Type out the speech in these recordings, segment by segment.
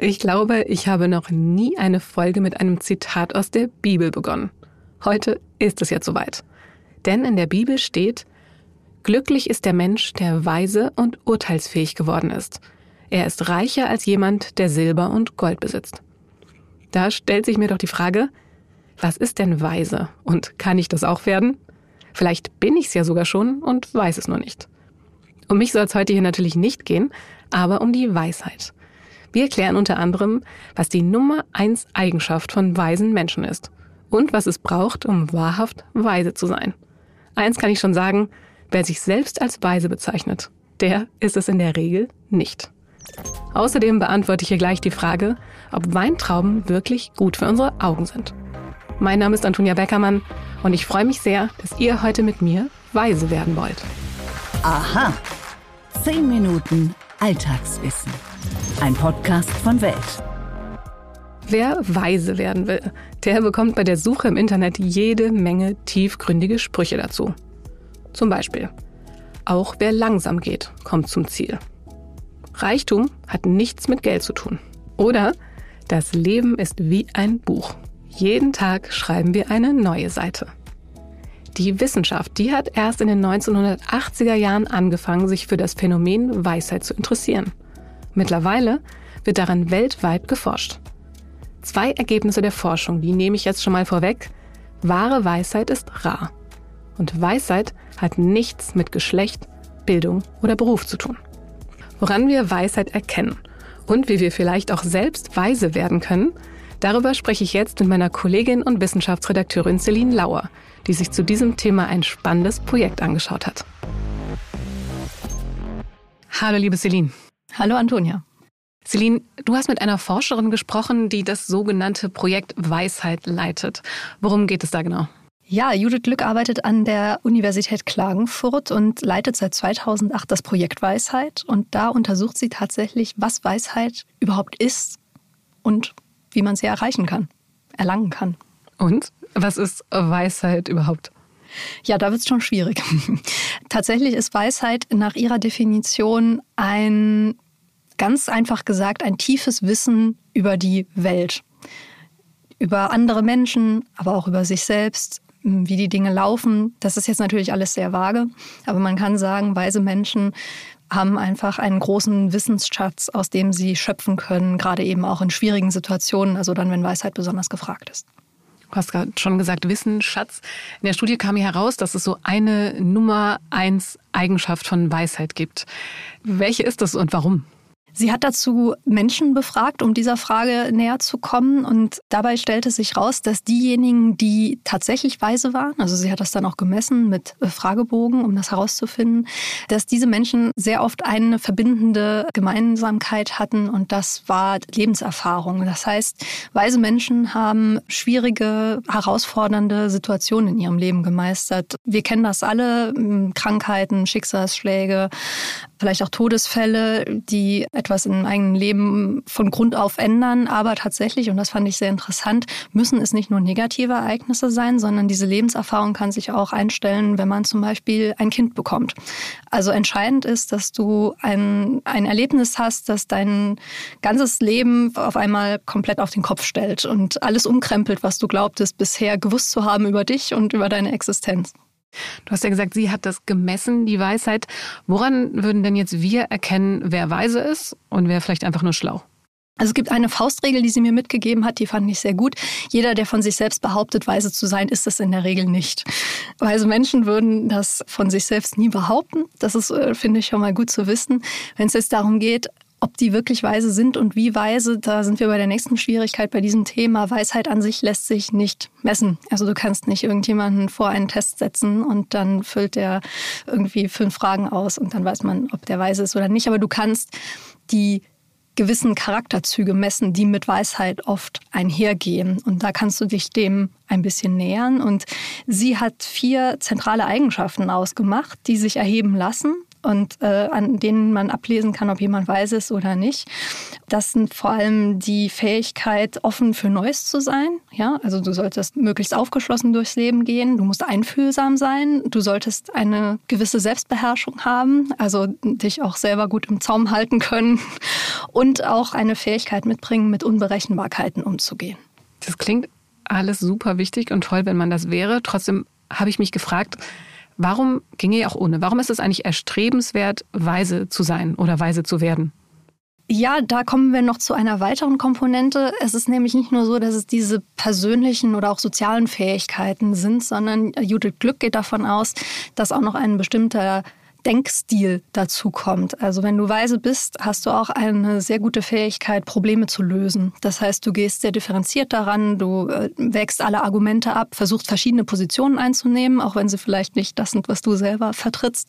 Ich glaube, ich habe noch nie eine Folge mit einem Zitat aus der Bibel begonnen. Heute ist es jetzt soweit. Denn in der Bibel steht, Glücklich ist der Mensch, der weise und urteilsfähig geworden ist. Er ist reicher als jemand, der Silber und Gold besitzt. Da stellt sich mir doch die Frage, was ist denn weise und kann ich das auch werden? Vielleicht bin ich es ja sogar schon und weiß es nur nicht. Um mich soll es heute hier natürlich nicht gehen, aber um die Weisheit. Wir erklären unter anderem, was die Nummer eins Eigenschaft von weisen Menschen ist und was es braucht, um wahrhaft weise zu sein. Eins kann ich schon sagen, wer sich selbst als weise bezeichnet, der ist es in der Regel nicht. Außerdem beantworte ich hier gleich die Frage, ob Weintrauben wirklich gut für unsere Augen sind. Mein Name ist Antonia Beckermann und ich freue mich sehr, dass ihr heute mit mir weise werden wollt. Aha. Zehn Minuten Alltagswissen. Ein Podcast von Welt. Wer weise werden will, der bekommt bei der Suche im Internet jede Menge tiefgründige Sprüche dazu. Zum Beispiel, auch wer langsam geht, kommt zum Ziel. Reichtum hat nichts mit Geld zu tun. Oder das Leben ist wie ein Buch. Jeden Tag schreiben wir eine neue Seite. Die Wissenschaft, die hat erst in den 1980er Jahren angefangen, sich für das Phänomen Weisheit zu interessieren. Mittlerweile wird daran weltweit geforscht. Zwei Ergebnisse der Forschung, die nehme ich jetzt schon mal vorweg. Wahre Weisheit ist rar. Und Weisheit hat nichts mit Geschlecht, Bildung oder Beruf zu tun. Woran wir Weisheit erkennen und wie wir vielleicht auch selbst weise werden können, darüber spreche ich jetzt mit meiner Kollegin und Wissenschaftsredakteurin Celine Lauer, die sich zu diesem Thema ein spannendes Projekt angeschaut hat. Hallo, liebe Celine. Hallo, Antonia. Celine, du hast mit einer Forscherin gesprochen, die das sogenannte Projekt Weisheit leitet. Worum geht es da genau? Ja, Judith Glück arbeitet an der Universität Klagenfurt und leitet seit 2008 das Projekt Weisheit. Und da untersucht sie tatsächlich, was Weisheit überhaupt ist und wie man sie erreichen kann, erlangen kann. Und was ist Weisheit überhaupt? Ja, da wird es schon schwierig. Tatsächlich ist Weisheit nach ihrer Definition ein ganz einfach gesagt ein tiefes Wissen über die Welt, über andere Menschen, aber auch über sich selbst, wie die Dinge laufen. Das ist jetzt natürlich alles sehr vage, aber man kann sagen, weise Menschen haben einfach einen großen Wissensschatz, aus dem sie schöpfen können, gerade eben auch in schwierigen Situationen, also dann, wenn Weisheit besonders gefragt ist. Du hast gerade schon gesagt, Wissensschatz. In der Studie kam hier heraus, dass es so eine Nummer eins Eigenschaft von Weisheit gibt. Welche ist das und warum? Sie hat dazu Menschen befragt, um dieser Frage näher zu kommen. Und dabei stellte sich raus, dass diejenigen, die tatsächlich weise waren, also sie hat das dann auch gemessen mit äh, Fragebogen, um das herauszufinden, dass diese Menschen sehr oft eine verbindende Gemeinsamkeit hatten und das war Lebenserfahrung. Das heißt, weise Menschen haben schwierige, herausfordernde Situationen in ihrem Leben gemeistert. Wir kennen das alle, Krankheiten, Schicksalsschläge, vielleicht auch Todesfälle, die etwas im eigenen Leben von Grund auf ändern. Aber tatsächlich, und das fand ich sehr interessant, müssen es nicht nur negative Ereignisse sein, sondern diese Lebenserfahrung kann sich auch einstellen, wenn man zum Beispiel ein Kind bekommt. Also entscheidend ist, dass du ein, ein Erlebnis hast, das dein ganzes Leben auf einmal komplett auf den Kopf stellt und alles umkrempelt, was du glaubtest bisher gewusst zu haben über dich und über deine Existenz. Du hast ja gesagt, sie hat das gemessen, die Weisheit. Woran würden denn jetzt wir erkennen, wer weise ist und wer vielleicht einfach nur schlau? Also es gibt eine Faustregel, die sie mir mitgegeben hat, die fand ich sehr gut. Jeder, der von sich selbst behauptet, weise zu sein, ist es in der Regel nicht. Weise Menschen würden das von sich selbst nie behaupten. Das ist, äh, finde ich, schon mal gut zu wissen. Wenn es jetzt darum geht, ob die wirklich weise sind und wie weise, da sind wir bei der nächsten Schwierigkeit bei diesem Thema. Weisheit an sich lässt sich nicht messen. Also du kannst nicht irgendjemanden vor einen Test setzen und dann füllt der irgendwie fünf Fragen aus und dann weiß man, ob der weise ist oder nicht. Aber du kannst die gewissen Charakterzüge messen, die mit Weisheit oft einhergehen. Und da kannst du dich dem ein bisschen nähern. Und sie hat vier zentrale Eigenschaften ausgemacht, die sich erheben lassen und äh, an denen man ablesen kann, ob jemand weise ist oder nicht. Das sind vor allem die Fähigkeit, offen für Neues zu sein. Ja, also du solltest möglichst aufgeschlossen durchs Leben gehen. Du musst einfühlsam sein. Du solltest eine gewisse Selbstbeherrschung haben, also dich auch selber gut im Zaum halten können und auch eine Fähigkeit mitbringen, mit Unberechenbarkeiten umzugehen. Das klingt alles super wichtig und toll, wenn man das wäre. Trotzdem habe ich mich gefragt, warum ginge auch ohne? Warum ist es eigentlich erstrebenswert, weise zu sein oder weise zu werden? Ja, da kommen wir noch zu einer weiteren Komponente. Es ist nämlich nicht nur so, dass es diese persönlichen oder auch sozialen Fähigkeiten sind, sondern Judith Glück geht davon aus, dass auch noch ein bestimmter Denkstil dazu kommt. Also wenn du weise bist, hast du auch eine sehr gute Fähigkeit, Probleme zu lösen. Das heißt, du gehst sehr differenziert daran, du äh, wägst alle Argumente ab, versuchst verschiedene Positionen einzunehmen, auch wenn sie vielleicht nicht das sind, was du selber vertrittst,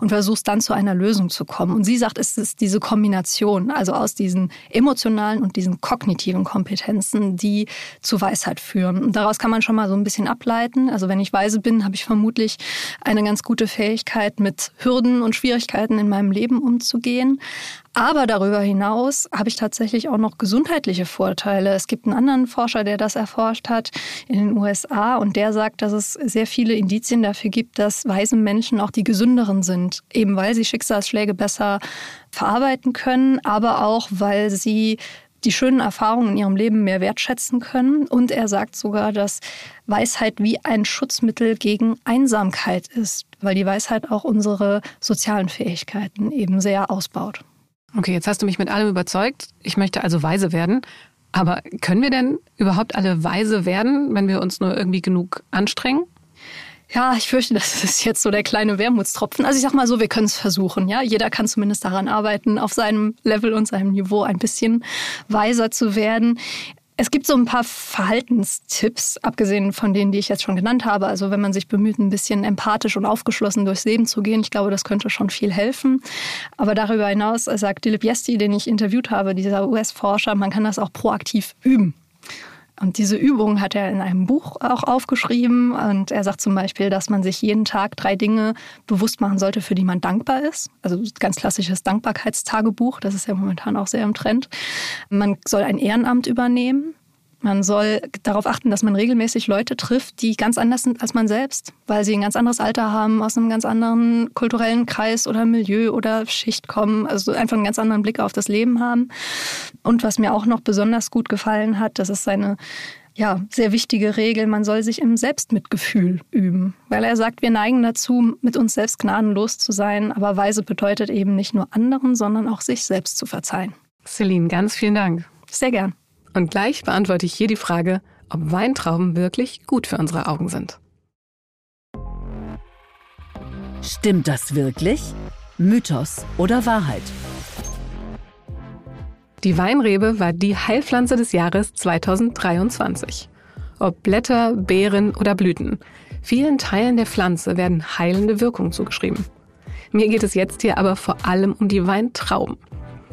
und versuchst dann zu einer Lösung zu kommen. Und sie sagt, es ist diese Kombination, also aus diesen emotionalen und diesen kognitiven Kompetenzen, die zu Weisheit führen. Und daraus kann man schon mal so ein bisschen ableiten. Also wenn ich weise bin, habe ich vermutlich eine ganz gute Fähigkeit mit Hürden Hürden und Schwierigkeiten in meinem Leben umzugehen. Aber darüber hinaus habe ich tatsächlich auch noch gesundheitliche Vorteile. Es gibt einen anderen Forscher, der das erforscht hat in den USA und der sagt, dass es sehr viele Indizien dafür gibt, dass weise Menschen auch die gesünderen sind, eben weil sie Schicksalsschläge besser verarbeiten können, aber auch weil sie die schönen Erfahrungen in ihrem Leben mehr wertschätzen können. Und er sagt sogar, dass Weisheit wie ein Schutzmittel gegen Einsamkeit ist, weil die Weisheit auch unsere sozialen Fähigkeiten eben sehr ausbaut. Okay, jetzt hast du mich mit allem überzeugt. Ich möchte also weise werden. Aber können wir denn überhaupt alle weise werden, wenn wir uns nur irgendwie genug anstrengen? Ja, ich fürchte, das ist jetzt so der kleine Wermutstropfen. Also ich sag mal so, wir können es versuchen. Ja, jeder kann zumindest daran arbeiten, auf seinem Level und seinem Niveau ein bisschen weiser zu werden. Es gibt so ein paar Verhaltenstipps, abgesehen von denen, die ich jetzt schon genannt habe. Also wenn man sich bemüht, ein bisschen empathisch und aufgeschlossen durchs Leben zu gehen, ich glaube, das könnte schon viel helfen. Aber darüber hinaus sagt Dilip Yesti, den ich interviewt habe, dieser US-Forscher, man kann das auch proaktiv üben. Und diese Übung hat er in einem Buch auch aufgeschrieben. Und er sagt zum Beispiel, dass man sich jeden Tag drei Dinge bewusst machen sollte, für die man dankbar ist. Also ganz klassisches Dankbarkeitstagebuch. Das ist ja momentan auch sehr im Trend. Man soll ein Ehrenamt übernehmen. Man soll darauf achten, dass man regelmäßig Leute trifft, die ganz anders sind als man selbst, weil sie ein ganz anderes Alter haben, aus einem ganz anderen kulturellen Kreis oder Milieu oder Schicht kommen, also einfach einen ganz anderen Blick auf das Leben haben. Und was mir auch noch besonders gut gefallen hat, das ist seine ja, sehr wichtige Regel, man soll sich im Selbstmitgefühl üben, weil er sagt, wir neigen dazu, mit uns selbst gnadenlos zu sein, aber weise bedeutet eben nicht nur anderen, sondern auch sich selbst zu verzeihen. Celine, ganz vielen Dank. Sehr gern. Und gleich beantworte ich hier die Frage, ob Weintrauben wirklich gut für unsere Augen sind. Stimmt das wirklich? Mythos oder Wahrheit? Die Weinrebe war die Heilpflanze des Jahres 2023. Ob Blätter, Beeren oder Blüten, vielen Teilen der Pflanze werden heilende Wirkung zugeschrieben. Mir geht es jetzt hier aber vor allem um die Weintrauben.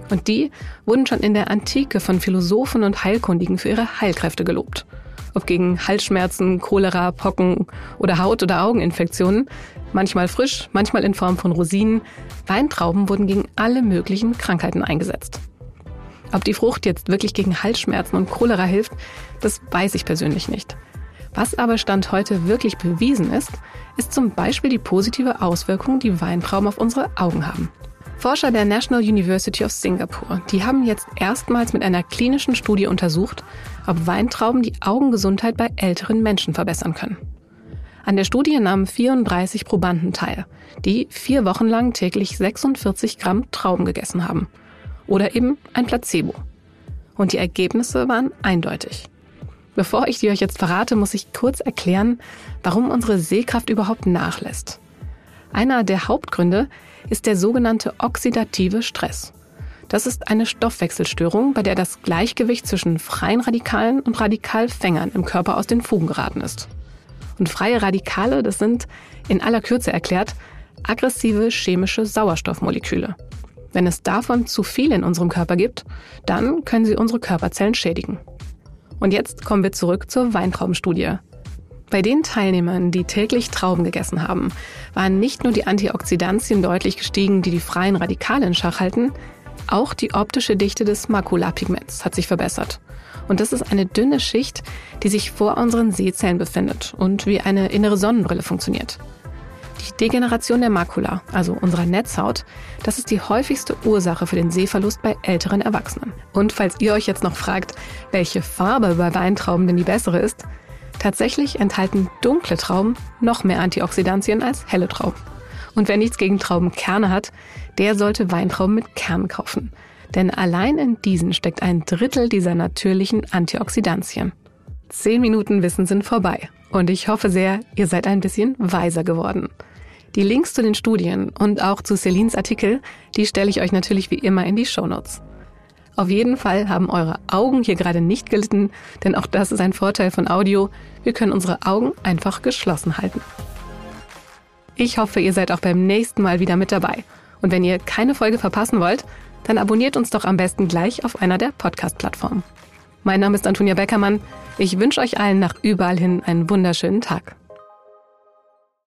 Und die wurden schon in der Antike von Philosophen und Heilkundigen für ihre Heilkräfte gelobt. Ob gegen Halsschmerzen, Cholera, Pocken oder Haut- oder Augeninfektionen, manchmal frisch, manchmal in Form von Rosinen, Weintrauben wurden gegen alle möglichen Krankheiten eingesetzt. Ob die Frucht jetzt wirklich gegen Halsschmerzen und Cholera hilft, das weiß ich persönlich nicht. Was aber Stand heute wirklich bewiesen ist, ist zum Beispiel die positive Auswirkung, die Weintrauben auf unsere Augen haben. Forscher der National University of Singapore, die haben jetzt erstmals mit einer klinischen Studie untersucht, ob Weintrauben die Augengesundheit bei älteren Menschen verbessern können. An der Studie nahmen 34 Probanden teil, die vier Wochen lang täglich 46 Gramm Trauben gegessen haben. Oder eben ein Placebo. Und die Ergebnisse waren eindeutig. Bevor ich die euch jetzt verrate, muss ich kurz erklären, warum unsere Sehkraft überhaupt nachlässt. Einer der Hauptgründe ist der sogenannte oxidative Stress. Das ist eine Stoffwechselstörung, bei der das Gleichgewicht zwischen freien Radikalen und Radikalfängern im Körper aus den Fugen geraten ist. Und freie Radikale, das sind in aller Kürze erklärt aggressive chemische Sauerstoffmoleküle. Wenn es davon zu viel in unserem Körper gibt, dann können sie unsere Körperzellen schädigen. Und jetzt kommen wir zurück zur Weintraubenstudie. Bei den Teilnehmern, die täglich Trauben gegessen haben, waren nicht nur die Antioxidantien deutlich gestiegen, die die freien Radikale in Schach halten, auch die optische Dichte des Makulapigments hat sich verbessert. Und das ist eine dünne Schicht, die sich vor unseren Sehzellen befindet und wie eine innere Sonnenbrille funktioniert. Die Degeneration der Makula, also unserer Netzhaut, das ist die häufigste Ursache für den Sehverlust bei älteren Erwachsenen. Und falls ihr euch jetzt noch fragt, welche Farbe bei Weintrauben denn die bessere ist, tatsächlich enthalten dunkle Trauben noch mehr Antioxidantien als helle Trauben. Und wer nichts gegen Traubenkerne hat, der sollte Weintrauben mit Kernen kaufen. Denn allein in diesen steckt ein Drittel dieser natürlichen Antioxidantien. Zehn Minuten Wissen sind vorbei. Und ich hoffe sehr, ihr seid ein bisschen weiser geworden. Die Links zu den Studien und auch zu Celines Artikel, die stelle ich euch natürlich wie immer in die Shownotes. Auf jeden Fall haben eure Augen hier gerade nicht gelitten, denn auch das ist ein Vorteil von Audio. Wir können unsere Augen einfach geschlossen halten. Ich hoffe, ihr seid auch beim nächsten Mal wieder mit dabei. Und wenn ihr keine Folge verpassen wollt, dann abonniert uns doch am besten gleich auf einer der Podcast-Plattformen. Mein Name ist Antonia Beckermann. Ich wünsche euch allen nach überall hin einen wunderschönen Tag.